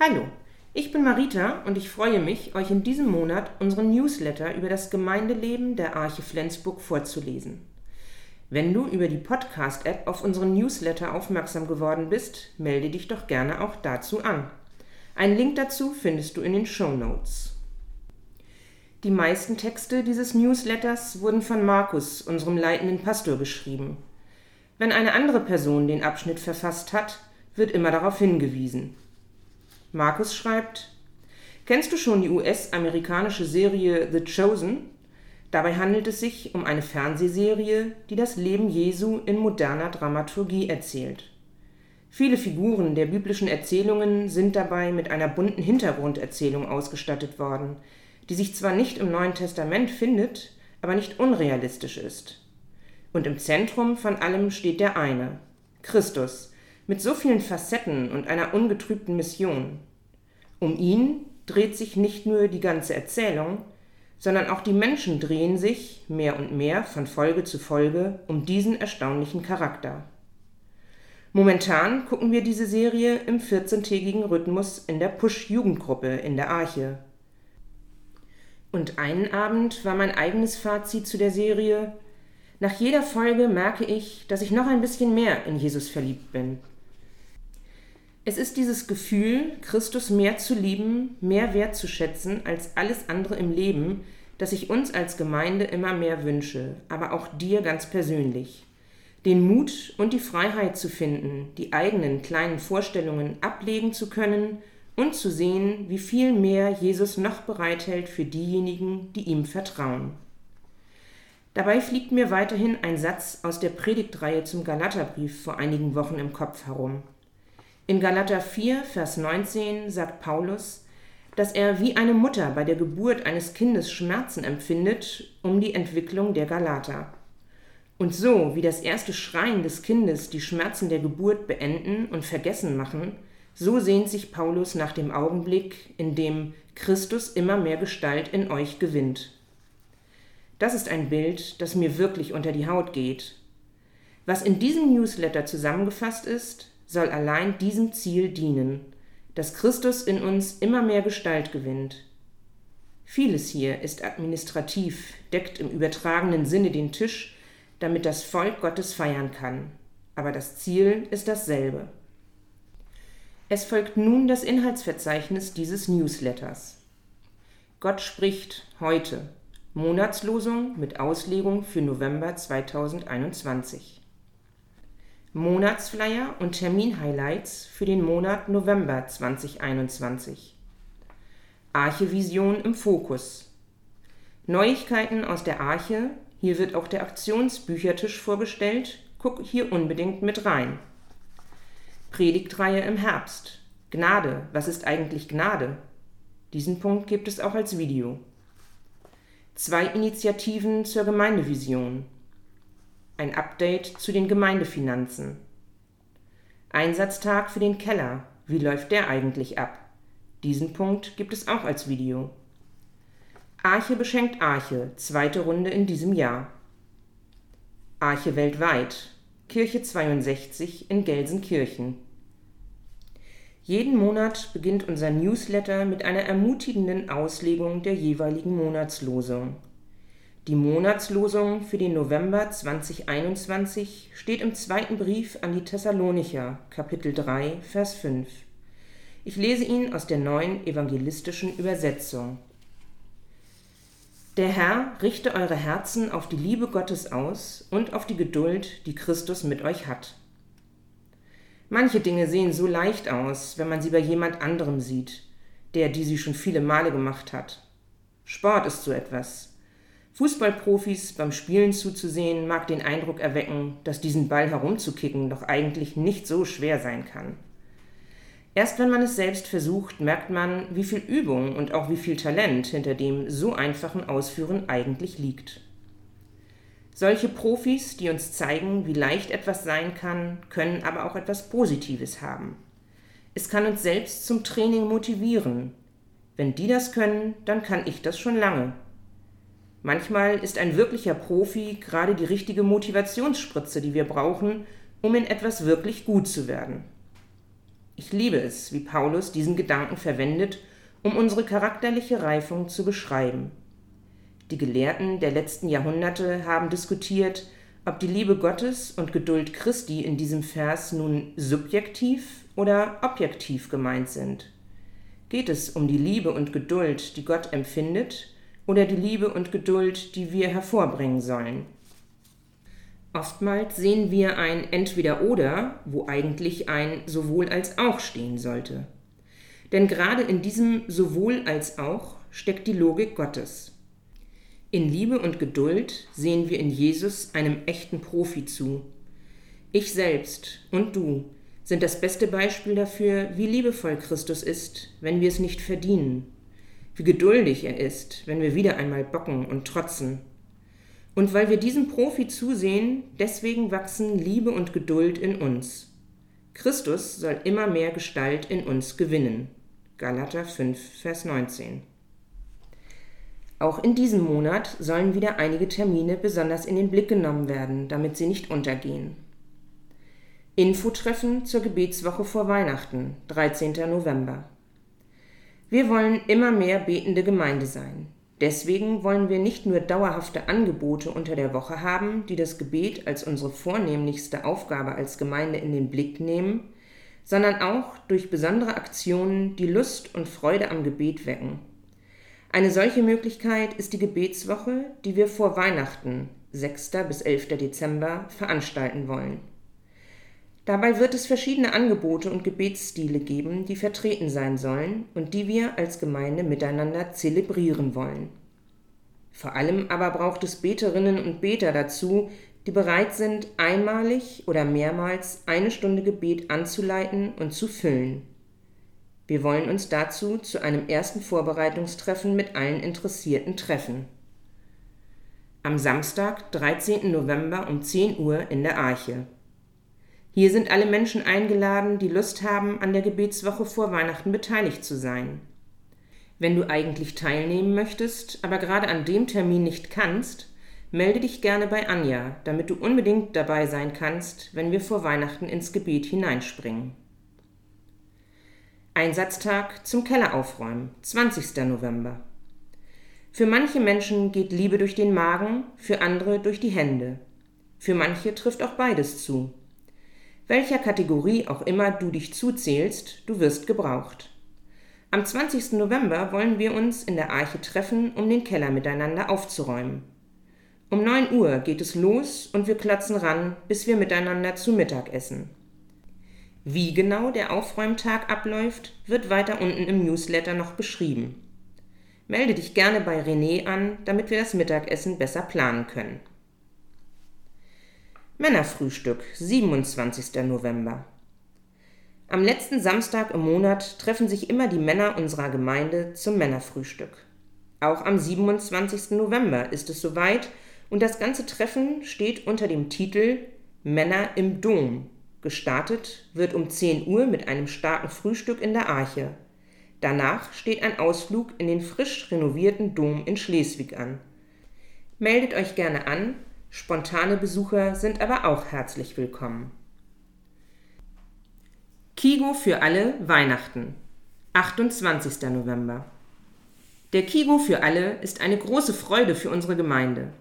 Hallo, ich bin Marita und ich freue mich, euch in diesem Monat unseren Newsletter über das Gemeindeleben der Arche Flensburg vorzulesen. Wenn du über die Podcast-App auf unseren Newsletter aufmerksam geworden bist, melde dich doch gerne auch dazu an. Einen Link dazu findest du in den Show Notes. Die meisten Texte dieses Newsletters wurden von Markus, unserem leitenden Pastor, geschrieben. Wenn eine andere Person den Abschnitt verfasst hat, wird immer darauf hingewiesen. Markus schreibt, Kennst du schon die US-amerikanische Serie The Chosen? Dabei handelt es sich um eine Fernsehserie, die das Leben Jesu in moderner Dramaturgie erzählt. Viele Figuren der biblischen Erzählungen sind dabei mit einer bunten Hintergrunderzählung ausgestattet worden, die sich zwar nicht im Neuen Testament findet, aber nicht unrealistisch ist. Und im Zentrum von allem steht der eine, Christus, mit so vielen Facetten und einer ungetrübten Mission. Um ihn dreht sich nicht nur die ganze Erzählung, sondern auch die Menschen drehen sich mehr und mehr von Folge zu Folge um diesen erstaunlichen Charakter. Momentan gucken wir diese Serie im 14-tägigen Rhythmus in der Push-Jugendgruppe in der Arche. Und einen Abend war mein eigenes Fazit zu der Serie, nach jeder Folge merke ich, dass ich noch ein bisschen mehr in Jesus verliebt bin. Es ist dieses Gefühl, Christus mehr zu lieben, mehr wertzuschätzen als alles andere im Leben, das ich uns als Gemeinde immer mehr wünsche, aber auch dir ganz persönlich. Den Mut und die Freiheit zu finden, die eigenen kleinen Vorstellungen ablegen zu können und zu sehen, wie viel mehr Jesus noch bereithält für diejenigen, die ihm vertrauen. Dabei fliegt mir weiterhin ein Satz aus der Predigtreihe zum Galaterbrief vor einigen Wochen im Kopf herum. In Galater 4, Vers 19 sagt Paulus, dass er wie eine Mutter bei der Geburt eines Kindes Schmerzen empfindet um die Entwicklung der Galater. Und so wie das erste Schreien des Kindes die Schmerzen der Geburt beenden und vergessen machen, so sehnt sich Paulus nach dem Augenblick, in dem Christus immer mehr Gestalt in euch gewinnt. Das ist ein Bild, das mir wirklich unter die Haut geht. Was in diesem Newsletter zusammengefasst ist, soll allein diesem Ziel dienen, dass Christus in uns immer mehr Gestalt gewinnt. Vieles hier ist administrativ, deckt im übertragenen Sinne den Tisch, damit das Volk Gottes feiern kann, aber das Ziel ist dasselbe. Es folgt nun das Inhaltsverzeichnis dieses Newsletters. Gott spricht heute. Monatslosung mit Auslegung für November 2021. Monatsflyer und Terminhighlights für den Monat November 2021. Arche-Vision im Fokus. Neuigkeiten aus der Arche. Hier wird auch der Aktionsbüchertisch vorgestellt. Guck hier unbedingt mit rein. Predigtreihe im Herbst. Gnade. Was ist eigentlich Gnade? Diesen Punkt gibt es auch als Video. Zwei Initiativen zur Gemeindevision ein Update zu den Gemeindefinanzen. Einsatztag für den Keller. Wie läuft der eigentlich ab? Diesen Punkt gibt es auch als Video. Arche beschenkt Arche, zweite Runde in diesem Jahr. Arche weltweit, Kirche 62 in Gelsenkirchen. Jeden Monat beginnt unser Newsletter mit einer ermutigenden Auslegung der jeweiligen Monatslosung. Die Monatslosung für den November 2021 steht im zweiten Brief an die Thessalonicher, Kapitel 3, Vers 5. Ich lese ihn aus der neuen evangelistischen Übersetzung. Der Herr richte eure Herzen auf die Liebe Gottes aus und auf die Geduld, die Christus mit euch hat. Manche Dinge sehen so leicht aus, wenn man sie bei jemand anderem sieht, der die sie schon viele Male gemacht hat. Sport ist so etwas. Fußballprofis beim Spielen zuzusehen, mag den Eindruck erwecken, dass diesen Ball herumzukicken doch eigentlich nicht so schwer sein kann. Erst wenn man es selbst versucht, merkt man, wie viel Übung und auch wie viel Talent hinter dem so einfachen Ausführen eigentlich liegt. Solche Profis, die uns zeigen, wie leicht etwas sein kann, können aber auch etwas Positives haben. Es kann uns selbst zum Training motivieren. Wenn die das können, dann kann ich das schon lange. Manchmal ist ein wirklicher Profi gerade die richtige Motivationsspritze, die wir brauchen, um in etwas wirklich gut zu werden. Ich liebe es, wie Paulus diesen Gedanken verwendet, um unsere charakterliche Reifung zu beschreiben. Die Gelehrten der letzten Jahrhunderte haben diskutiert, ob die Liebe Gottes und Geduld Christi in diesem Vers nun subjektiv oder objektiv gemeint sind. Geht es um die Liebe und Geduld, die Gott empfindet, oder die Liebe und Geduld, die wir hervorbringen sollen? Oftmals sehen wir ein Entweder-Oder, wo eigentlich ein sowohl als auch stehen sollte. Denn gerade in diesem sowohl als auch steckt die Logik Gottes. In Liebe und Geduld sehen wir in Jesus einem echten Profi zu. Ich selbst und du sind das beste Beispiel dafür, wie liebevoll Christus ist, wenn wir es nicht verdienen, wie geduldig er ist, wenn wir wieder einmal bocken und trotzen. Und weil wir diesem Profi zusehen, deswegen wachsen Liebe und Geduld in uns. Christus soll immer mehr Gestalt in uns gewinnen. Galater 5, Vers 19. Auch in diesem Monat sollen wieder einige Termine besonders in den Blick genommen werden, damit sie nicht untergehen. Infotreffen zur Gebetswoche vor Weihnachten, 13. November. Wir wollen immer mehr betende Gemeinde sein. Deswegen wollen wir nicht nur dauerhafte Angebote unter der Woche haben, die das Gebet als unsere vornehmlichste Aufgabe als Gemeinde in den Blick nehmen, sondern auch durch besondere Aktionen die Lust und Freude am Gebet wecken. Eine solche Möglichkeit ist die Gebetswoche, die wir vor Weihnachten, 6. bis 11. Dezember, veranstalten wollen. Dabei wird es verschiedene Angebote und Gebetsstile geben, die vertreten sein sollen und die wir als Gemeinde miteinander zelebrieren wollen. Vor allem aber braucht es Beterinnen und Beter dazu, die bereit sind, einmalig oder mehrmals eine Stunde Gebet anzuleiten und zu füllen. Wir wollen uns dazu zu einem ersten Vorbereitungstreffen mit allen Interessierten treffen. Am Samstag, 13. November um 10 Uhr in der Arche. Hier sind alle Menschen eingeladen, die Lust haben, an der Gebetswoche vor Weihnachten beteiligt zu sein. Wenn du eigentlich teilnehmen möchtest, aber gerade an dem Termin nicht kannst, melde dich gerne bei Anja, damit du unbedingt dabei sein kannst, wenn wir vor Weihnachten ins Gebet hineinspringen. Einsatztag zum Keller aufräumen, 20. November. Für manche Menschen geht Liebe durch den Magen, für andere durch die Hände. Für manche trifft auch beides zu. Welcher Kategorie auch immer du dich zuzählst, du wirst gebraucht. Am 20. November wollen wir uns in der Arche treffen, um den Keller miteinander aufzuräumen. Um 9 Uhr geht es los und wir klotzen ran, bis wir miteinander zu Mittag essen. Wie genau der Aufräumtag abläuft, wird weiter unten im Newsletter noch beschrieben. Melde dich gerne bei René an, damit wir das Mittagessen besser planen können. Männerfrühstück, 27. November. Am letzten Samstag im Monat treffen sich immer die Männer unserer Gemeinde zum Männerfrühstück. Auch am 27. November ist es soweit und das ganze Treffen steht unter dem Titel Männer im Dom Gestartet wird um 10 Uhr mit einem starken Frühstück in der Arche. Danach steht ein Ausflug in den frisch renovierten Dom in Schleswig an. Meldet euch gerne an, spontane Besucher sind aber auch herzlich willkommen. Kigo für alle Weihnachten 28. November Der Kigo für alle ist eine große Freude für unsere Gemeinde.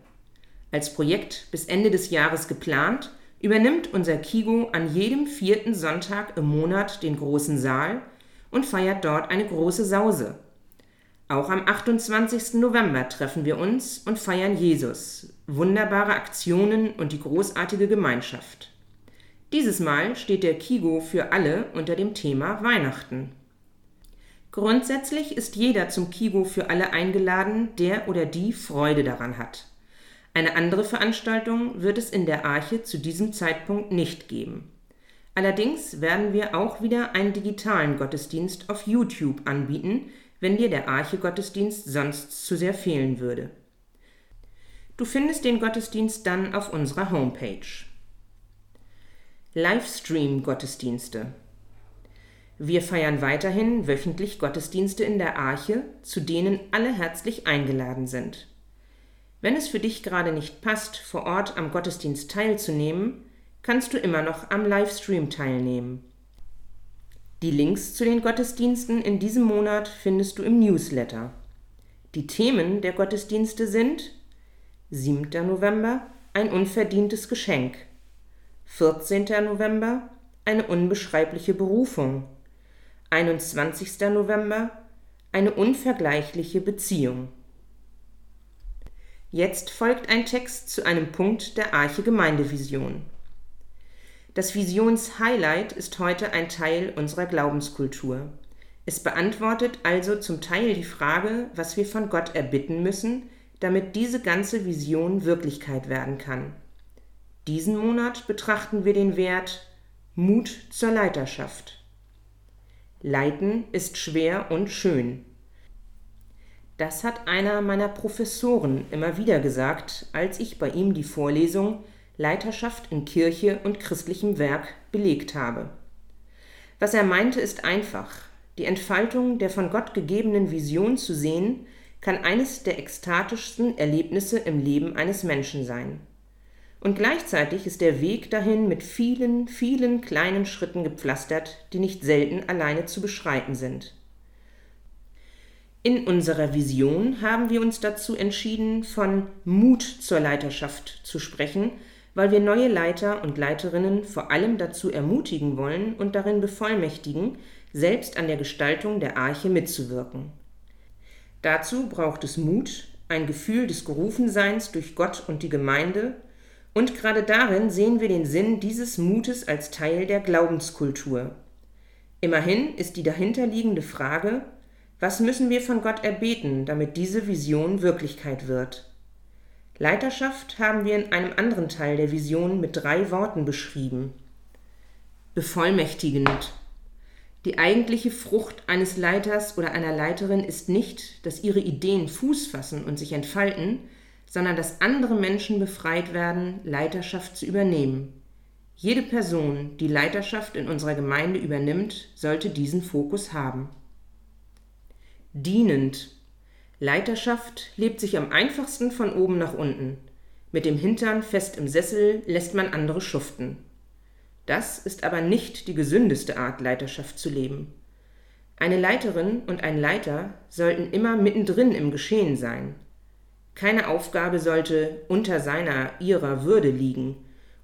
Als Projekt bis Ende des Jahres geplant übernimmt unser Kigo an jedem vierten Sonntag im Monat den großen Saal und feiert dort eine große Sause. Auch am 28. November treffen wir uns und feiern Jesus, wunderbare Aktionen und die großartige Gemeinschaft. Dieses Mal steht der Kigo für alle unter dem Thema Weihnachten. Grundsätzlich ist jeder zum Kigo für alle eingeladen, der oder die Freude daran hat. Eine andere Veranstaltung wird es in der Arche zu diesem Zeitpunkt nicht geben. Allerdings werden wir auch wieder einen digitalen Gottesdienst auf YouTube anbieten, wenn dir der Arche-Gottesdienst sonst zu sehr fehlen würde. Du findest den Gottesdienst dann auf unserer Homepage. Livestream-Gottesdienste. Wir feiern weiterhin wöchentlich Gottesdienste in der Arche, zu denen alle herzlich eingeladen sind. Wenn es für dich gerade nicht passt, vor Ort am Gottesdienst teilzunehmen, kannst du immer noch am Livestream teilnehmen. Die Links zu den Gottesdiensten in diesem Monat findest du im Newsletter. Die Themen der Gottesdienste sind 7. November ein unverdientes Geschenk, 14. November eine unbeschreibliche Berufung, 21. November eine unvergleichliche Beziehung. Jetzt folgt ein Text zu einem Punkt der Arche Gemeindevision. Das Visionshighlight ist heute ein Teil unserer Glaubenskultur. Es beantwortet also zum Teil die Frage, was wir von Gott erbitten müssen, damit diese ganze Vision Wirklichkeit werden kann. Diesen Monat betrachten wir den Wert Mut zur Leiterschaft. Leiten ist schwer und schön. Das hat einer meiner Professoren immer wieder gesagt, als ich bei ihm die Vorlesung Leiterschaft in Kirche und christlichem Werk belegt habe. Was er meinte, ist einfach. Die Entfaltung der von Gott gegebenen Vision zu sehen, kann eines der ekstatischsten Erlebnisse im Leben eines Menschen sein. Und gleichzeitig ist der Weg dahin mit vielen, vielen kleinen Schritten gepflastert, die nicht selten alleine zu beschreiten sind. In unserer Vision haben wir uns dazu entschieden, von Mut zur Leiterschaft zu sprechen, weil wir neue Leiter und Leiterinnen vor allem dazu ermutigen wollen und darin bevollmächtigen, selbst an der Gestaltung der Arche mitzuwirken. Dazu braucht es Mut, ein Gefühl des Gerufenseins durch Gott und die Gemeinde, und gerade darin sehen wir den Sinn dieses Mutes als Teil der Glaubenskultur. Immerhin ist die dahinterliegende Frage, was müssen wir von Gott erbeten, damit diese Vision Wirklichkeit wird? Leiterschaft haben wir in einem anderen Teil der Vision mit drei Worten beschrieben. Bevollmächtigend. Die eigentliche Frucht eines Leiters oder einer Leiterin ist nicht, dass ihre Ideen Fuß fassen und sich entfalten, sondern dass andere Menschen befreit werden, Leiterschaft zu übernehmen. Jede Person, die Leiterschaft in unserer Gemeinde übernimmt, sollte diesen Fokus haben. Dienend. Leiterschaft lebt sich am einfachsten von oben nach unten. Mit dem Hintern fest im Sessel lässt man andere schuften. Das ist aber nicht die gesündeste Art, Leiterschaft zu leben. Eine Leiterin und ein Leiter sollten immer mittendrin im Geschehen sein. Keine Aufgabe sollte unter seiner, ihrer Würde liegen,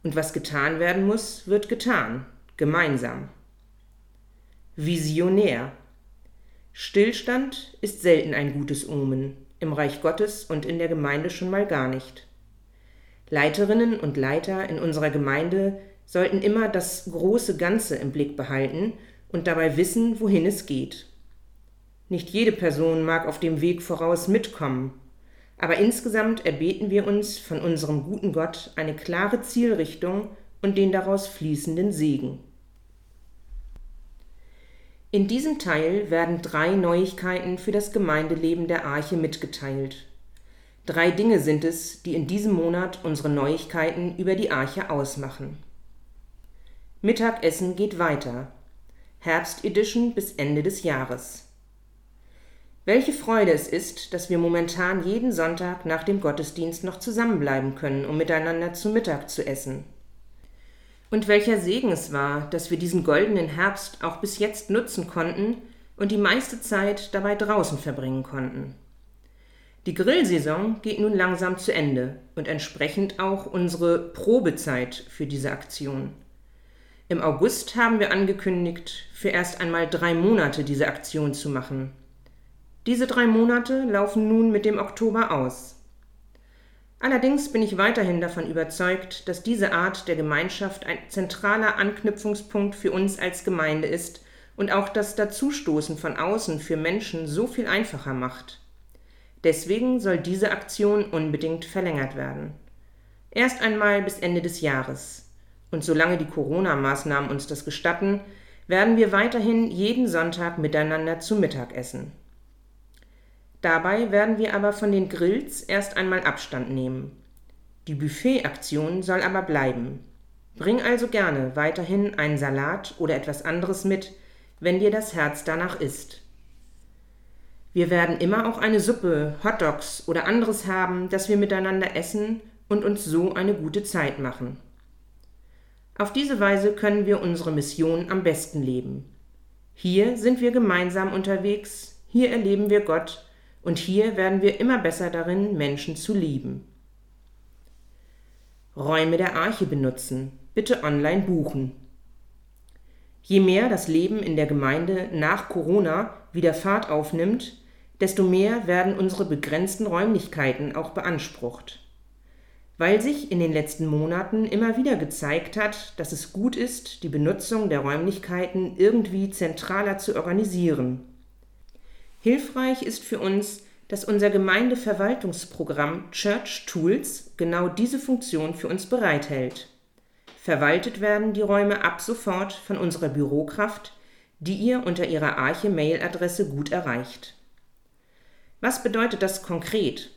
und was getan werden muss, wird getan, gemeinsam. Visionär. Stillstand ist selten ein gutes Omen, im Reich Gottes und in der Gemeinde schon mal gar nicht. Leiterinnen und Leiter in unserer Gemeinde sollten immer das große Ganze im Blick behalten und dabei wissen, wohin es geht. Nicht jede Person mag auf dem Weg voraus mitkommen, aber insgesamt erbeten wir uns von unserem guten Gott eine klare Zielrichtung und den daraus fließenden Segen. In diesem Teil werden drei Neuigkeiten für das Gemeindeleben der Arche mitgeteilt. Drei Dinge sind es, die in diesem Monat unsere Neuigkeiten über die Arche ausmachen. Mittagessen geht weiter. Herbst Edition bis Ende des Jahres. Welche Freude es ist, dass wir momentan jeden Sonntag nach dem Gottesdienst noch zusammenbleiben können, um miteinander zu Mittag zu essen. Und welcher Segen es war, dass wir diesen goldenen Herbst auch bis jetzt nutzen konnten und die meiste Zeit dabei draußen verbringen konnten. Die Grillsaison geht nun langsam zu Ende und entsprechend auch unsere Probezeit für diese Aktion. Im August haben wir angekündigt, für erst einmal drei Monate diese Aktion zu machen. Diese drei Monate laufen nun mit dem Oktober aus. Allerdings bin ich weiterhin davon überzeugt, dass diese Art der Gemeinschaft ein zentraler Anknüpfungspunkt für uns als Gemeinde ist und auch das Dazustoßen von außen für Menschen so viel einfacher macht. Deswegen soll diese Aktion unbedingt verlängert werden. Erst einmal bis Ende des Jahres. Und solange die Corona-Maßnahmen uns das gestatten, werden wir weiterhin jeden Sonntag miteinander zu Mittag essen. Dabei werden wir aber von den Grills erst einmal Abstand nehmen. Die Buffet-Aktion soll aber bleiben. Bring also gerne weiterhin einen Salat oder etwas anderes mit, wenn dir das Herz danach ist. Wir werden immer auch eine Suppe, Hotdogs oder anderes haben, das wir miteinander essen und uns so eine gute Zeit machen. Auf diese Weise können wir unsere Mission am besten leben. Hier sind wir gemeinsam unterwegs, hier erleben wir Gott und hier werden wir immer besser darin, Menschen zu lieben. Räume der Arche benutzen, bitte online buchen. Je mehr das Leben in der Gemeinde nach Corona wieder Fahrt aufnimmt, desto mehr werden unsere begrenzten Räumlichkeiten auch beansprucht. Weil sich in den letzten Monaten immer wieder gezeigt hat, dass es gut ist, die Benutzung der Räumlichkeiten irgendwie zentraler zu organisieren. Hilfreich ist für uns, dass unser Gemeindeverwaltungsprogramm Church Tools genau diese Funktion für uns bereithält. Verwaltet werden die Räume ab sofort von unserer Bürokraft, die ihr unter ihrer Arche-Mail-Adresse gut erreicht. Was bedeutet das konkret?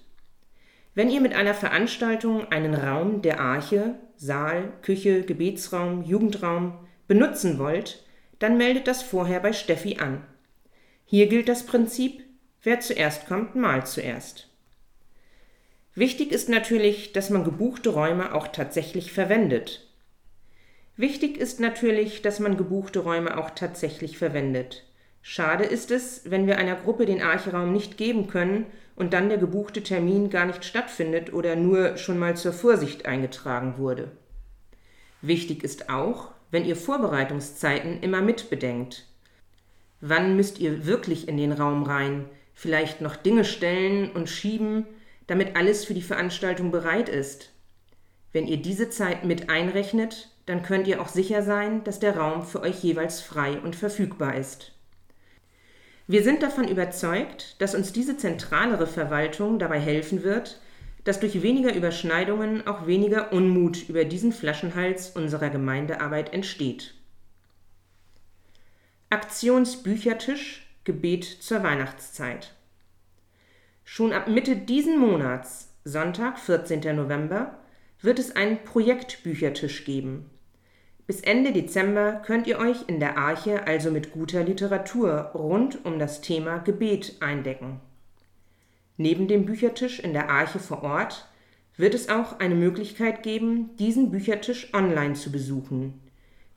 Wenn ihr mit einer Veranstaltung einen Raum der Arche, Saal, Küche, Gebetsraum, Jugendraum benutzen wollt, dann meldet das vorher bei Steffi an. Hier gilt das Prinzip, wer zuerst kommt, mal zuerst. Wichtig ist natürlich, dass man gebuchte Räume auch tatsächlich verwendet. Wichtig ist natürlich, dass man gebuchte Räume auch tatsächlich verwendet. Schade ist es, wenn wir einer Gruppe den Archeraum nicht geben können und dann der gebuchte Termin gar nicht stattfindet oder nur schon mal zur Vorsicht eingetragen wurde. Wichtig ist auch, wenn ihr Vorbereitungszeiten immer mitbedenkt. Wann müsst ihr wirklich in den Raum rein? Vielleicht noch Dinge stellen und schieben, damit alles für die Veranstaltung bereit ist. Wenn ihr diese Zeit mit einrechnet, dann könnt ihr auch sicher sein, dass der Raum für euch jeweils frei und verfügbar ist. Wir sind davon überzeugt, dass uns diese zentralere Verwaltung dabei helfen wird, dass durch weniger Überschneidungen auch weniger Unmut über diesen Flaschenhals unserer Gemeindearbeit entsteht. Aktionsbüchertisch Gebet zur Weihnachtszeit. Schon ab Mitte diesen Monats, Sonntag, 14. November, wird es einen Projektbüchertisch geben. Bis Ende Dezember könnt ihr euch in der Arche also mit guter Literatur rund um das Thema Gebet eindecken. Neben dem Büchertisch in der Arche vor Ort wird es auch eine Möglichkeit geben, diesen Büchertisch online zu besuchen.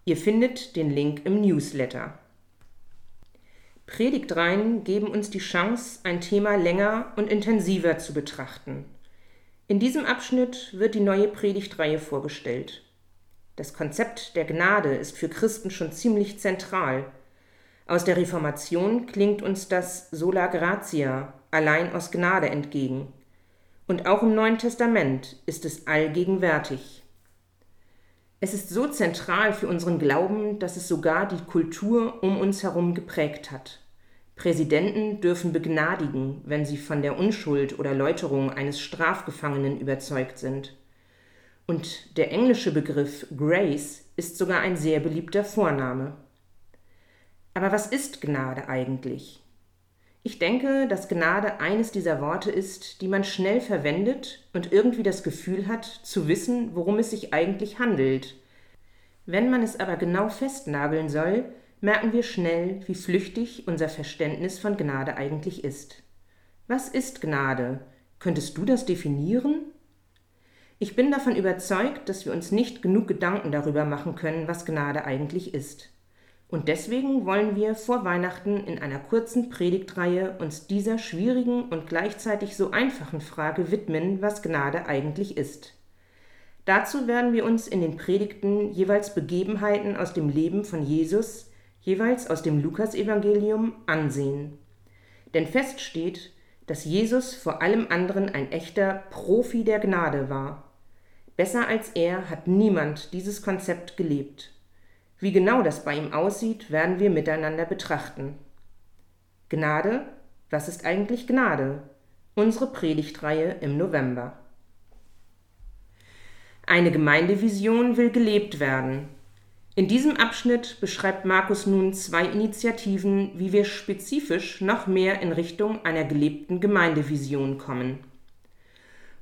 Ihr findet den Link im Newsletter. Predigtreihen geben uns die Chance, ein Thema länger und intensiver zu betrachten. In diesem Abschnitt wird die neue Predigtreihe vorgestellt. Das Konzept der Gnade ist für Christen schon ziemlich zentral. Aus der Reformation klingt uns das sola gratia, allein aus Gnade entgegen. Und auch im Neuen Testament ist es allgegenwärtig. Es ist so zentral für unseren Glauben, dass es sogar die Kultur um uns herum geprägt hat. Präsidenten dürfen begnadigen, wenn sie von der Unschuld oder Läuterung eines Strafgefangenen überzeugt sind. Und der englische Begriff Grace ist sogar ein sehr beliebter Vorname. Aber was ist Gnade eigentlich? Ich denke, dass Gnade eines dieser Worte ist, die man schnell verwendet und irgendwie das Gefühl hat, zu wissen, worum es sich eigentlich handelt. Wenn man es aber genau festnageln soll, merken wir schnell, wie flüchtig unser Verständnis von Gnade eigentlich ist. Was ist Gnade? Könntest du das definieren? Ich bin davon überzeugt, dass wir uns nicht genug Gedanken darüber machen können, was Gnade eigentlich ist. Und deswegen wollen wir vor Weihnachten in einer kurzen Predigtreihe uns dieser schwierigen und gleichzeitig so einfachen Frage widmen, was Gnade eigentlich ist. Dazu werden wir uns in den Predigten jeweils Begebenheiten aus dem Leben von Jesus, jeweils aus dem Lukasevangelium, ansehen. Denn fest steht, dass Jesus vor allem anderen ein echter Profi der Gnade war. Besser als er hat niemand dieses Konzept gelebt. Wie genau das bei ihm aussieht, werden wir miteinander betrachten. Gnade, was ist eigentlich Gnade? Unsere Predigtreihe im November. Eine Gemeindevision will gelebt werden. In diesem Abschnitt beschreibt Markus nun zwei Initiativen, wie wir spezifisch noch mehr in Richtung einer gelebten Gemeindevision kommen.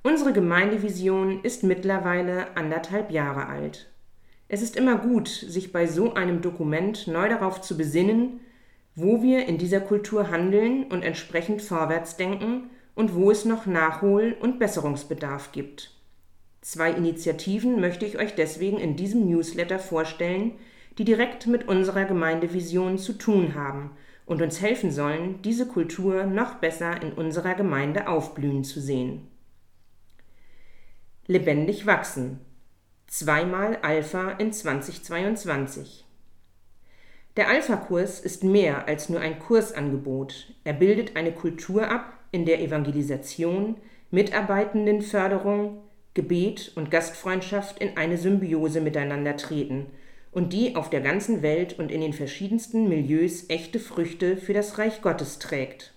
Unsere Gemeindevision ist mittlerweile anderthalb Jahre alt. Es ist immer gut, sich bei so einem Dokument neu darauf zu besinnen, wo wir in dieser Kultur handeln und entsprechend vorwärts denken und wo es noch Nachhol- und Besserungsbedarf gibt. Zwei Initiativen möchte ich euch deswegen in diesem Newsletter vorstellen, die direkt mit unserer Gemeindevision zu tun haben und uns helfen sollen, diese Kultur noch besser in unserer Gemeinde aufblühen zu sehen. Lebendig wachsen. Zweimal Alpha in 2022. Der Alpha-Kurs ist mehr als nur ein Kursangebot. Er bildet eine Kultur ab, in der Evangelisation, Mitarbeitendenförderung, Gebet und Gastfreundschaft in eine Symbiose miteinander treten und die auf der ganzen Welt und in den verschiedensten Milieus echte Früchte für das Reich Gottes trägt.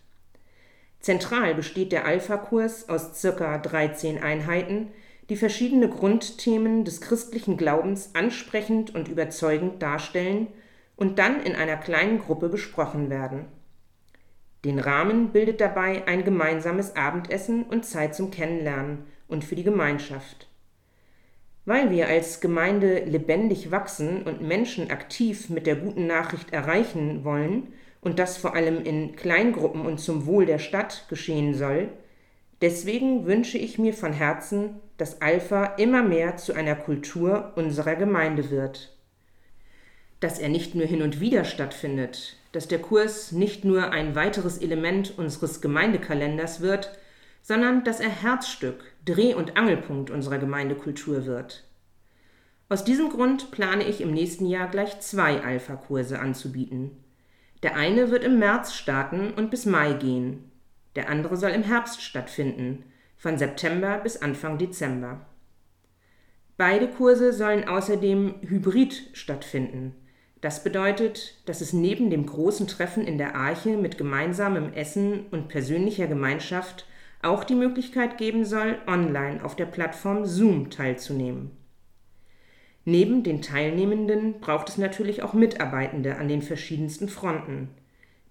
Zentral besteht der Alpha-Kurs aus circa 13 Einheiten, die verschiedene Grundthemen des christlichen Glaubens ansprechend und überzeugend darstellen und dann in einer kleinen Gruppe besprochen werden. Den Rahmen bildet dabei ein gemeinsames Abendessen und Zeit zum Kennenlernen und für die Gemeinschaft. Weil wir als Gemeinde lebendig wachsen und Menschen aktiv mit der guten Nachricht erreichen wollen und das vor allem in Kleingruppen und zum Wohl der Stadt geschehen soll, deswegen wünsche ich mir von Herzen, dass Alpha immer mehr zu einer Kultur unserer Gemeinde wird. Dass er nicht nur hin und wieder stattfindet, dass der Kurs nicht nur ein weiteres Element unseres Gemeindekalenders wird, sondern dass er Herzstück, Dreh- und Angelpunkt unserer Gemeindekultur wird. Aus diesem Grund plane ich im nächsten Jahr gleich zwei Alpha-Kurse anzubieten. Der eine wird im März starten und bis Mai gehen. Der andere soll im Herbst stattfinden, von September bis Anfang Dezember. Beide Kurse sollen außerdem hybrid stattfinden. Das bedeutet, dass es neben dem großen Treffen in der Arche mit gemeinsamem Essen und persönlicher Gemeinschaft auch die Möglichkeit geben soll, online auf der Plattform Zoom teilzunehmen. Neben den Teilnehmenden braucht es natürlich auch Mitarbeitende an den verschiedensten Fronten.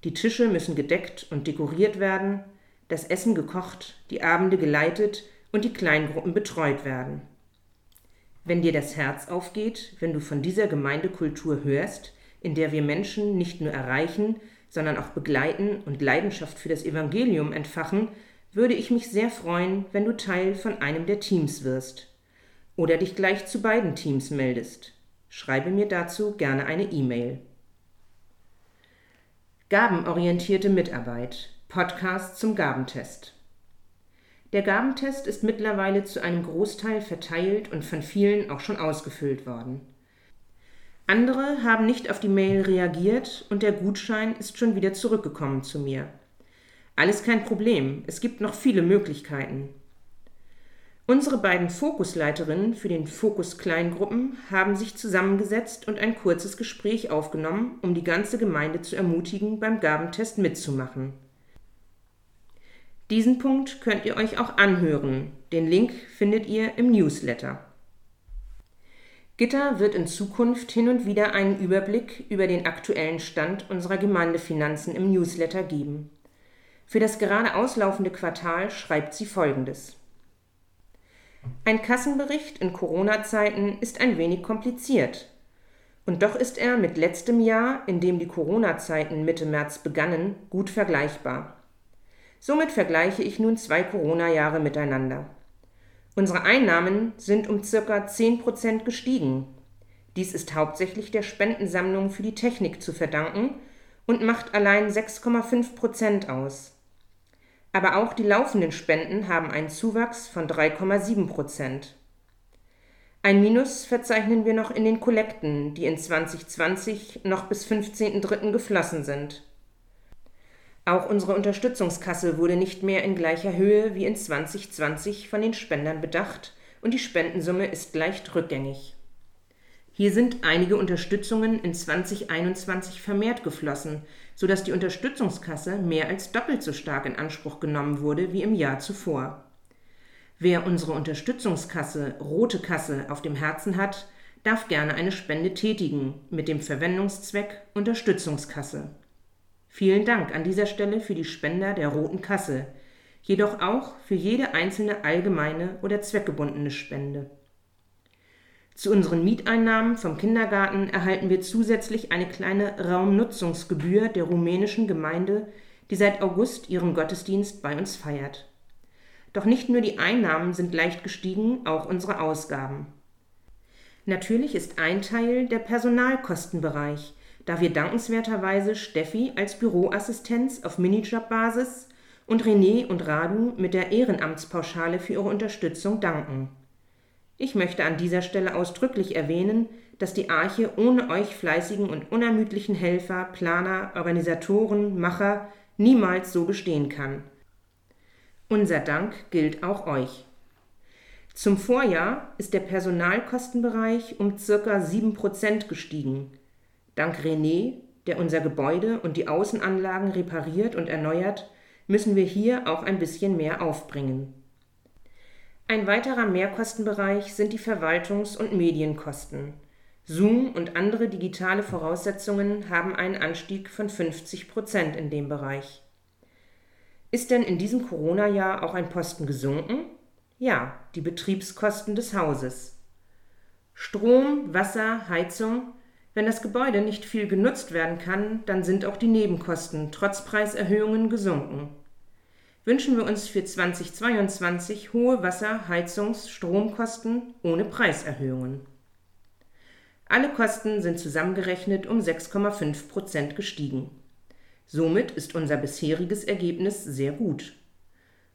Die Tische müssen gedeckt und dekoriert werden, das Essen gekocht, die Abende geleitet und die Kleingruppen betreut werden. Wenn dir das Herz aufgeht, wenn du von dieser Gemeindekultur hörst, in der wir Menschen nicht nur erreichen, sondern auch begleiten und Leidenschaft für das Evangelium entfachen, würde ich mich sehr freuen, wenn du Teil von einem der Teams wirst oder dich gleich zu beiden Teams meldest. Schreibe mir dazu gerne eine E-Mail. Gabenorientierte Mitarbeit. Podcast zum Gabentest. Der Gabentest ist mittlerweile zu einem Großteil verteilt und von vielen auch schon ausgefüllt worden. Andere haben nicht auf die Mail reagiert und der Gutschein ist schon wieder zurückgekommen zu mir. Alles kein Problem, es gibt noch viele Möglichkeiten. Unsere beiden Fokusleiterinnen für den Fokus Kleingruppen haben sich zusammengesetzt und ein kurzes Gespräch aufgenommen, um die ganze Gemeinde zu ermutigen, beim Gabentest mitzumachen. Diesen Punkt könnt ihr euch auch anhören. Den Link findet ihr im Newsletter. Gitter wird in Zukunft hin und wieder einen Überblick über den aktuellen Stand unserer Gemeindefinanzen im Newsletter geben. Für das gerade auslaufende Quartal schreibt sie Folgendes. Ein Kassenbericht in Corona-Zeiten ist ein wenig kompliziert. Und doch ist er mit letztem Jahr, in dem die Corona-Zeiten Mitte März begannen, gut vergleichbar. Somit vergleiche ich nun zwei Corona-Jahre miteinander. Unsere Einnahmen sind um ca. 10% gestiegen. Dies ist hauptsächlich der Spendensammlung für die Technik zu verdanken und macht allein 6,5% aus. Aber auch die laufenden Spenden haben einen Zuwachs von 3,7 Prozent. Ein Minus verzeichnen wir noch in den Kollekten, die in 2020 noch bis 15.03. geflossen sind. Auch unsere Unterstützungskasse wurde nicht mehr in gleicher Höhe wie in 2020 von den Spendern bedacht und die Spendensumme ist leicht rückgängig. Hier sind einige Unterstützungen in 2021 vermehrt geflossen, sodass die Unterstützungskasse mehr als doppelt so stark in Anspruch genommen wurde wie im Jahr zuvor. Wer unsere Unterstützungskasse Rote Kasse auf dem Herzen hat, darf gerne eine Spende tätigen mit dem Verwendungszweck Unterstützungskasse. Vielen Dank an dieser Stelle für die Spender der Roten Kasse, jedoch auch für jede einzelne allgemeine oder zweckgebundene Spende. Zu unseren Mieteinnahmen vom Kindergarten erhalten wir zusätzlich eine kleine Raumnutzungsgebühr der rumänischen Gemeinde, die seit August ihren Gottesdienst bei uns feiert. Doch nicht nur die Einnahmen sind leicht gestiegen, auch unsere Ausgaben. Natürlich ist ein Teil der Personalkostenbereich, da wir dankenswerterweise Steffi als Büroassistenz auf Minijobbasis und René und Radu mit der Ehrenamtspauschale für ihre Unterstützung danken. Ich möchte an dieser Stelle ausdrücklich erwähnen, dass die Arche ohne euch fleißigen und unermüdlichen Helfer, Planer, Organisatoren, Macher niemals so bestehen kann. Unser Dank gilt auch euch. Zum Vorjahr ist der Personalkostenbereich um ca. 7% gestiegen. Dank René, der unser Gebäude und die Außenanlagen repariert und erneuert, müssen wir hier auch ein bisschen mehr aufbringen. Ein weiterer Mehrkostenbereich sind die Verwaltungs- und Medienkosten. Zoom und andere digitale Voraussetzungen haben einen Anstieg von 50 Prozent in dem Bereich. Ist denn in diesem Corona-Jahr auch ein Posten gesunken? Ja, die Betriebskosten des Hauses. Strom, Wasser, Heizung. Wenn das Gebäude nicht viel genutzt werden kann, dann sind auch die Nebenkosten trotz Preiserhöhungen gesunken. Wünschen wir uns für 2022 hohe Wasser-, Heizungs-, Stromkosten ohne Preiserhöhungen. Alle Kosten sind zusammengerechnet um 6,5 Prozent gestiegen. Somit ist unser bisheriges Ergebnis sehr gut.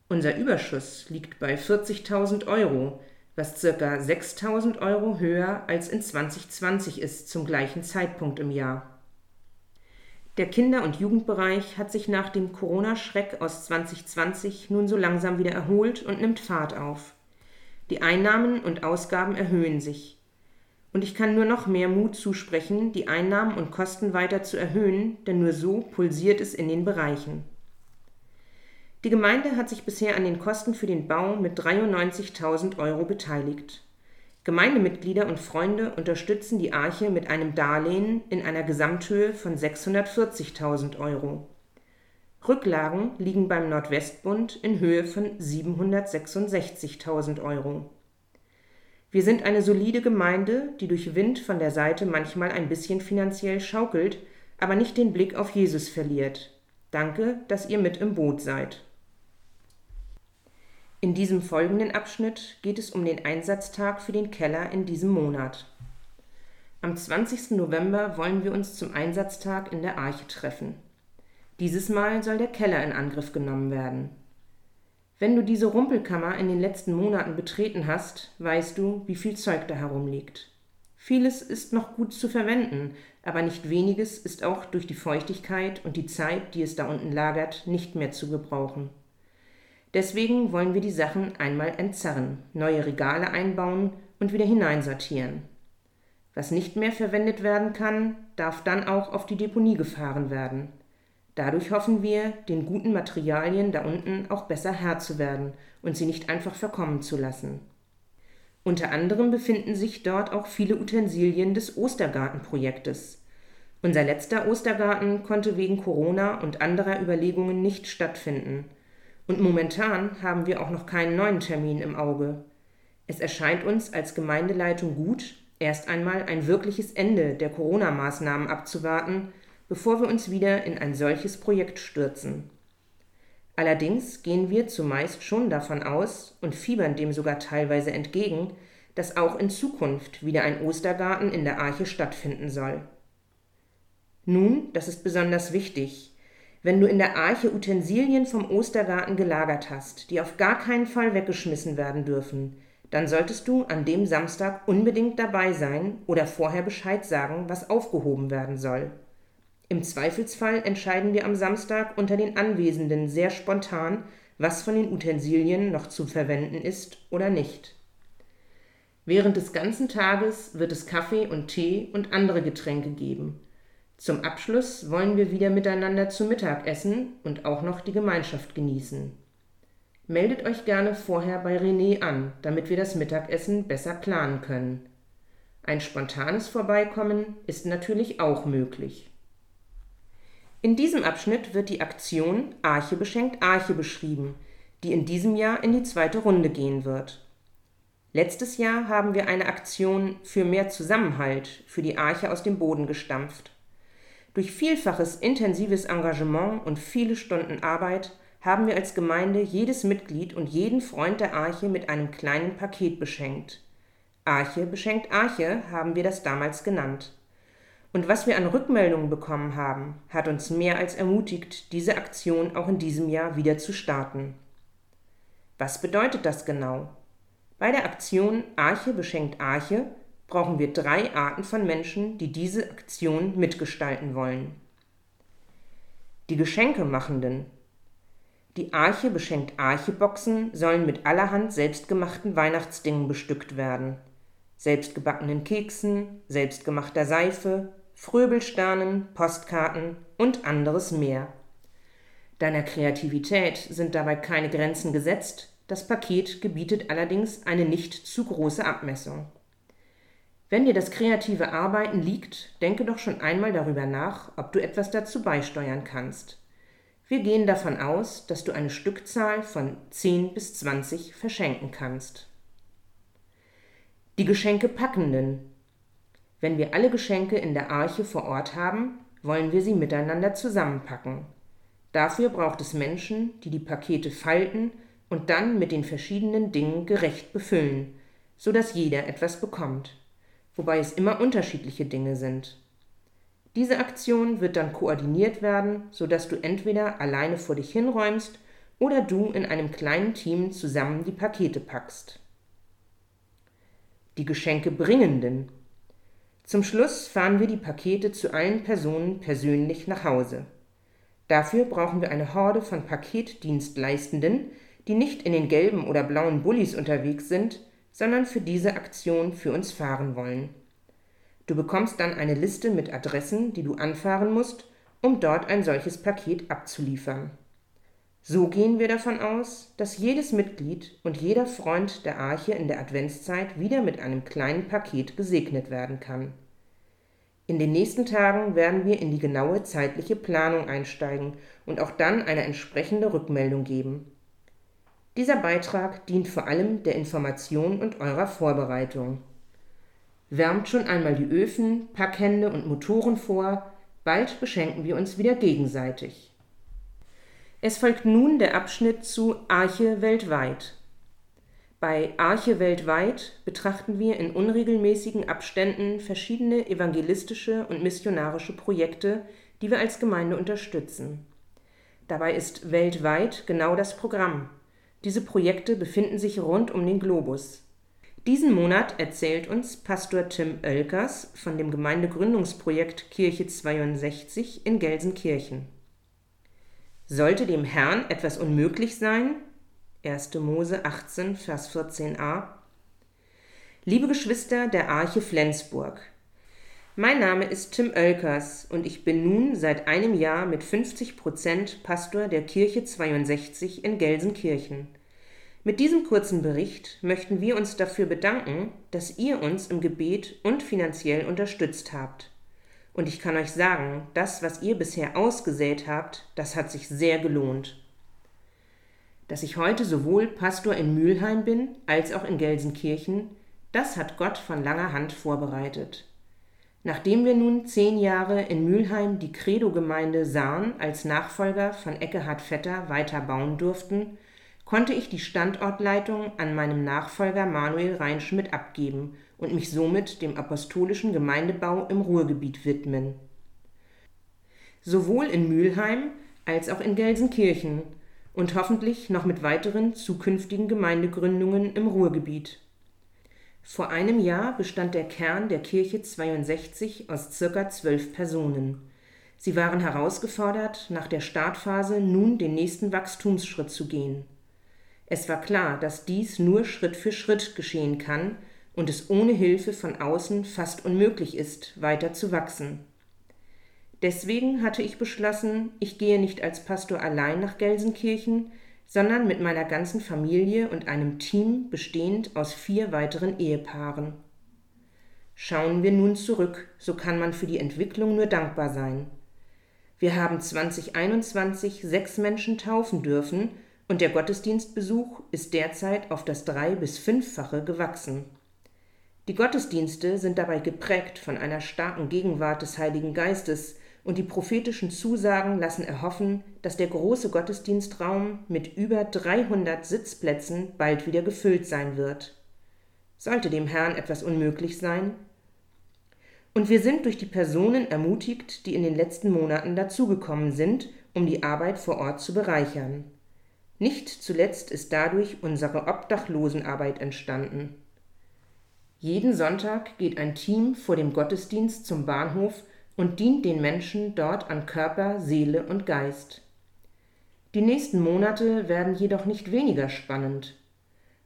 Unser Überschuss liegt bei 40.000 Euro, was ca. 6.000 Euro höher als in 2020 ist zum gleichen Zeitpunkt im Jahr. Der Kinder- und Jugendbereich hat sich nach dem Corona-Schreck aus 2020 nun so langsam wieder erholt und nimmt Fahrt auf. Die Einnahmen und Ausgaben erhöhen sich. Und ich kann nur noch mehr Mut zusprechen, die Einnahmen und Kosten weiter zu erhöhen, denn nur so pulsiert es in den Bereichen. Die Gemeinde hat sich bisher an den Kosten für den Bau mit 93.000 Euro beteiligt. Gemeindemitglieder und Freunde unterstützen die Arche mit einem Darlehen in einer Gesamthöhe von 640.000 Euro. Rücklagen liegen beim Nordwestbund in Höhe von 766.000 Euro. Wir sind eine solide Gemeinde, die durch Wind von der Seite manchmal ein bisschen finanziell schaukelt, aber nicht den Blick auf Jesus verliert. Danke, dass ihr mit im Boot seid. In diesem folgenden Abschnitt geht es um den Einsatztag für den Keller in diesem Monat. Am 20. November wollen wir uns zum Einsatztag in der Arche treffen. Dieses Mal soll der Keller in Angriff genommen werden. Wenn du diese Rumpelkammer in den letzten Monaten betreten hast, weißt du, wie viel Zeug da herumliegt. Vieles ist noch gut zu verwenden, aber nicht weniges ist auch durch die Feuchtigkeit und die Zeit, die es da unten lagert, nicht mehr zu gebrauchen. Deswegen wollen wir die Sachen einmal entzerren, neue Regale einbauen und wieder hineinsortieren. Was nicht mehr verwendet werden kann, darf dann auch auf die Deponie gefahren werden. Dadurch hoffen wir, den guten Materialien da unten auch besser Herr zu werden und sie nicht einfach verkommen zu lassen. Unter anderem befinden sich dort auch viele Utensilien des Ostergartenprojektes. Unser letzter Ostergarten konnte wegen Corona und anderer Überlegungen nicht stattfinden. Und momentan haben wir auch noch keinen neuen Termin im Auge. Es erscheint uns als Gemeindeleitung gut, erst einmal ein wirkliches Ende der Corona-Maßnahmen abzuwarten, bevor wir uns wieder in ein solches Projekt stürzen. Allerdings gehen wir zumeist schon davon aus und fiebern dem sogar teilweise entgegen, dass auch in Zukunft wieder ein Ostergarten in der Arche stattfinden soll. Nun, das ist besonders wichtig, wenn du in der Arche Utensilien vom Ostergarten gelagert hast, die auf gar keinen Fall weggeschmissen werden dürfen, dann solltest du an dem Samstag unbedingt dabei sein oder vorher Bescheid sagen, was aufgehoben werden soll. Im Zweifelsfall entscheiden wir am Samstag unter den Anwesenden sehr spontan, was von den Utensilien noch zu verwenden ist oder nicht. Während des ganzen Tages wird es Kaffee und Tee und andere Getränke geben. Zum Abschluss wollen wir wieder miteinander zu Mittag essen und auch noch die Gemeinschaft genießen. Meldet euch gerne vorher bei René an, damit wir das Mittagessen besser planen können. Ein spontanes Vorbeikommen ist natürlich auch möglich. In diesem Abschnitt wird die Aktion Arche beschenkt Arche beschrieben, die in diesem Jahr in die zweite Runde gehen wird. Letztes Jahr haben wir eine Aktion für mehr Zusammenhalt für die Arche aus dem Boden gestampft. Durch vielfaches intensives Engagement und viele Stunden Arbeit haben wir als Gemeinde jedes Mitglied und jeden Freund der Arche mit einem kleinen Paket beschenkt. Arche beschenkt Arche haben wir das damals genannt. Und was wir an Rückmeldungen bekommen haben, hat uns mehr als ermutigt, diese Aktion auch in diesem Jahr wieder zu starten. Was bedeutet das genau? Bei der Aktion Arche beschenkt Arche brauchen wir drei Arten von Menschen, die diese Aktion mitgestalten wollen. Die Geschenkemachenden. Die Arche beschenkt Arche-Boxen sollen mit allerhand selbstgemachten Weihnachtsdingen bestückt werden. Selbstgebackenen Keksen, selbstgemachter Seife, Fröbelsternen, Postkarten und anderes mehr. Deiner Kreativität sind dabei keine Grenzen gesetzt, das Paket gebietet allerdings eine nicht zu große Abmessung. Wenn dir das kreative Arbeiten liegt, denke doch schon einmal darüber nach, ob du etwas dazu beisteuern kannst. Wir gehen davon aus, dass du eine Stückzahl von 10 bis 20 verschenken kannst. Die Geschenke packenden wenn wir alle Geschenke in der Arche vor Ort haben, wollen wir sie miteinander zusammenpacken. Dafür braucht es Menschen, die die Pakete falten und dann mit den verschiedenen Dingen gerecht befüllen, so dass jeder etwas bekommt, wobei es immer unterschiedliche Dinge sind. Diese Aktion wird dann koordiniert werden, so dass du entweder alleine vor dich hinräumst oder du in einem kleinen Team zusammen die Pakete packst. Die Geschenke bringenden zum Schluss fahren wir die Pakete zu allen Personen persönlich nach Hause. Dafür brauchen wir eine Horde von Paketdienstleistenden, die nicht in den gelben oder blauen Bullis unterwegs sind, sondern für diese Aktion für uns fahren wollen. Du bekommst dann eine Liste mit Adressen, die du anfahren musst, um dort ein solches Paket abzuliefern. So gehen wir davon aus, dass jedes Mitglied und jeder Freund der Arche in der Adventszeit wieder mit einem kleinen Paket gesegnet werden kann. In den nächsten Tagen werden wir in die genaue zeitliche Planung einsteigen und auch dann eine entsprechende Rückmeldung geben. Dieser Beitrag dient vor allem der Information und eurer Vorbereitung. Wärmt schon einmal die Öfen, Packhände und Motoren vor, bald beschenken wir uns wieder gegenseitig. Es folgt nun der Abschnitt zu Arche weltweit. Bei Arche weltweit betrachten wir in unregelmäßigen Abständen verschiedene evangelistische und missionarische Projekte, die wir als Gemeinde unterstützen. Dabei ist weltweit genau das Programm. Diese Projekte befinden sich rund um den Globus. Diesen Monat erzählt uns Pastor Tim Oelkers von dem Gemeindegründungsprojekt Kirche 62 in Gelsenkirchen. Sollte dem Herrn etwas unmöglich sein, 1. Mose 18, Vers 14a. Liebe Geschwister der Arche Flensburg, mein Name ist Tim Oelkers und ich bin nun seit einem Jahr mit 50 Prozent Pastor der Kirche 62 in Gelsenkirchen. Mit diesem kurzen Bericht möchten wir uns dafür bedanken, dass ihr uns im Gebet und finanziell unterstützt habt. Und ich kann euch sagen, das, was ihr bisher ausgesät habt, das hat sich sehr gelohnt dass ich heute sowohl Pastor in Mülheim bin als auch in Gelsenkirchen, das hat Gott von langer Hand vorbereitet. Nachdem wir nun zehn Jahre in Mülheim die Credo-Gemeinde Sahn als Nachfolger von Eckehard Vetter weiter bauen durften, konnte ich die Standortleitung an meinem Nachfolger Manuel Reinschmidt abgeben und mich somit dem apostolischen Gemeindebau im Ruhrgebiet widmen. Sowohl in Mülheim als auch in Gelsenkirchen und hoffentlich noch mit weiteren zukünftigen Gemeindegründungen im Ruhrgebiet. Vor einem Jahr bestand der Kern der Kirche 62 aus circa zwölf Personen. Sie waren herausgefordert, nach der Startphase nun den nächsten Wachstumsschritt zu gehen. Es war klar, dass dies nur Schritt für Schritt geschehen kann und es ohne Hilfe von außen fast unmöglich ist, weiter zu wachsen. Deswegen hatte ich beschlossen, ich gehe nicht als Pastor allein nach Gelsenkirchen, sondern mit meiner ganzen Familie und einem Team bestehend aus vier weiteren Ehepaaren. Schauen wir nun zurück, so kann man für die Entwicklung nur dankbar sein. Wir haben 2021 sechs Menschen taufen dürfen und der Gottesdienstbesuch ist derzeit auf das drei- bis fünffache gewachsen. Die Gottesdienste sind dabei geprägt von einer starken Gegenwart des Heiligen Geistes, und die prophetischen Zusagen lassen erhoffen, dass der große Gottesdienstraum mit über 300 Sitzplätzen bald wieder gefüllt sein wird. Sollte dem Herrn etwas unmöglich sein? Und wir sind durch die Personen ermutigt, die in den letzten Monaten dazugekommen sind, um die Arbeit vor Ort zu bereichern. Nicht zuletzt ist dadurch unsere Obdachlosenarbeit entstanden. Jeden Sonntag geht ein Team vor dem Gottesdienst zum Bahnhof und dient den Menschen dort an Körper, Seele und Geist. Die nächsten Monate werden jedoch nicht weniger spannend.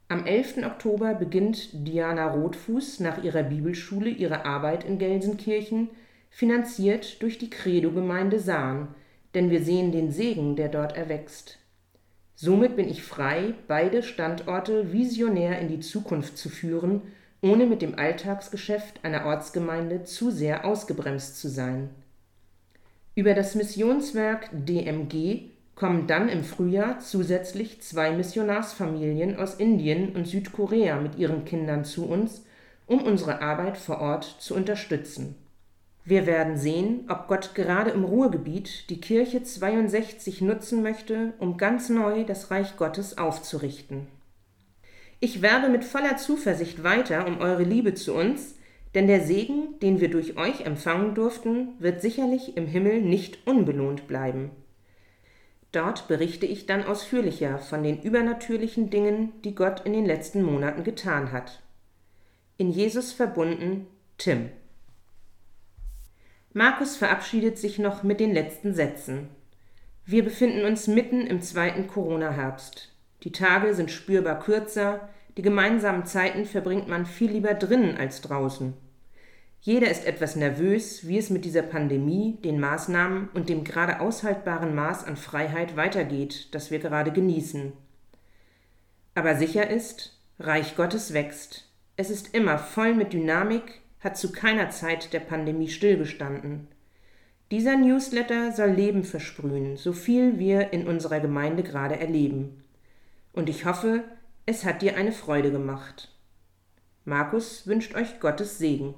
Am 11. Oktober beginnt Diana Rotfuß nach ihrer Bibelschule ihre Arbeit in Gelsenkirchen, finanziert durch die Credo-Gemeinde Sahn, denn wir sehen den Segen, der dort erwächst. Somit bin ich frei, beide Standorte visionär in die Zukunft zu führen, ohne mit dem Alltagsgeschäft einer Ortsgemeinde zu sehr ausgebremst zu sein. Über das Missionswerk DMG kommen dann im Frühjahr zusätzlich zwei Missionarsfamilien aus Indien und Südkorea mit ihren Kindern zu uns, um unsere Arbeit vor Ort zu unterstützen. Wir werden sehen, ob Gott gerade im Ruhrgebiet die Kirche 62 nutzen möchte, um ganz neu das Reich Gottes aufzurichten. Ich werbe mit voller Zuversicht weiter um eure Liebe zu uns, denn der Segen, den wir durch euch empfangen durften, wird sicherlich im Himmel nicht unbelohnt bleiben. Dort berichte ich dann ausführlicher von den übernatürlichen Dingen, die Gott in den letzten Monaten getan hat. In Jesus verbunden, Tim. Markus verabschiedet sich noch mit den letzten Sätzen. Wir befinden uns mitten im zweiten Corona-Herbst. Die Tage sind spürbar kürzer, die gemeinsamen Zeiten verbringt man viel lieber drinnen als draußen. Jeder ist etwas nervös, wie es mit dieser Pandemie, den Maßnahmen und dem gerade aushaltbaren Maß an Freiheit weitergeht, das wir gerade genießen. Aber sicher ist, Reich Gottes wächst. Es ist immer voll mit Dynamik, hat zu keiner Zeit der Pandemie stillgestanden. Dieser Newsletter soll Leben versprühen, so viel wir in unserer Gemeinde gerade erleben. Und ich hoffe, es hat dir eine Freude gemacht. Markus wünscht euch Gottes Segen.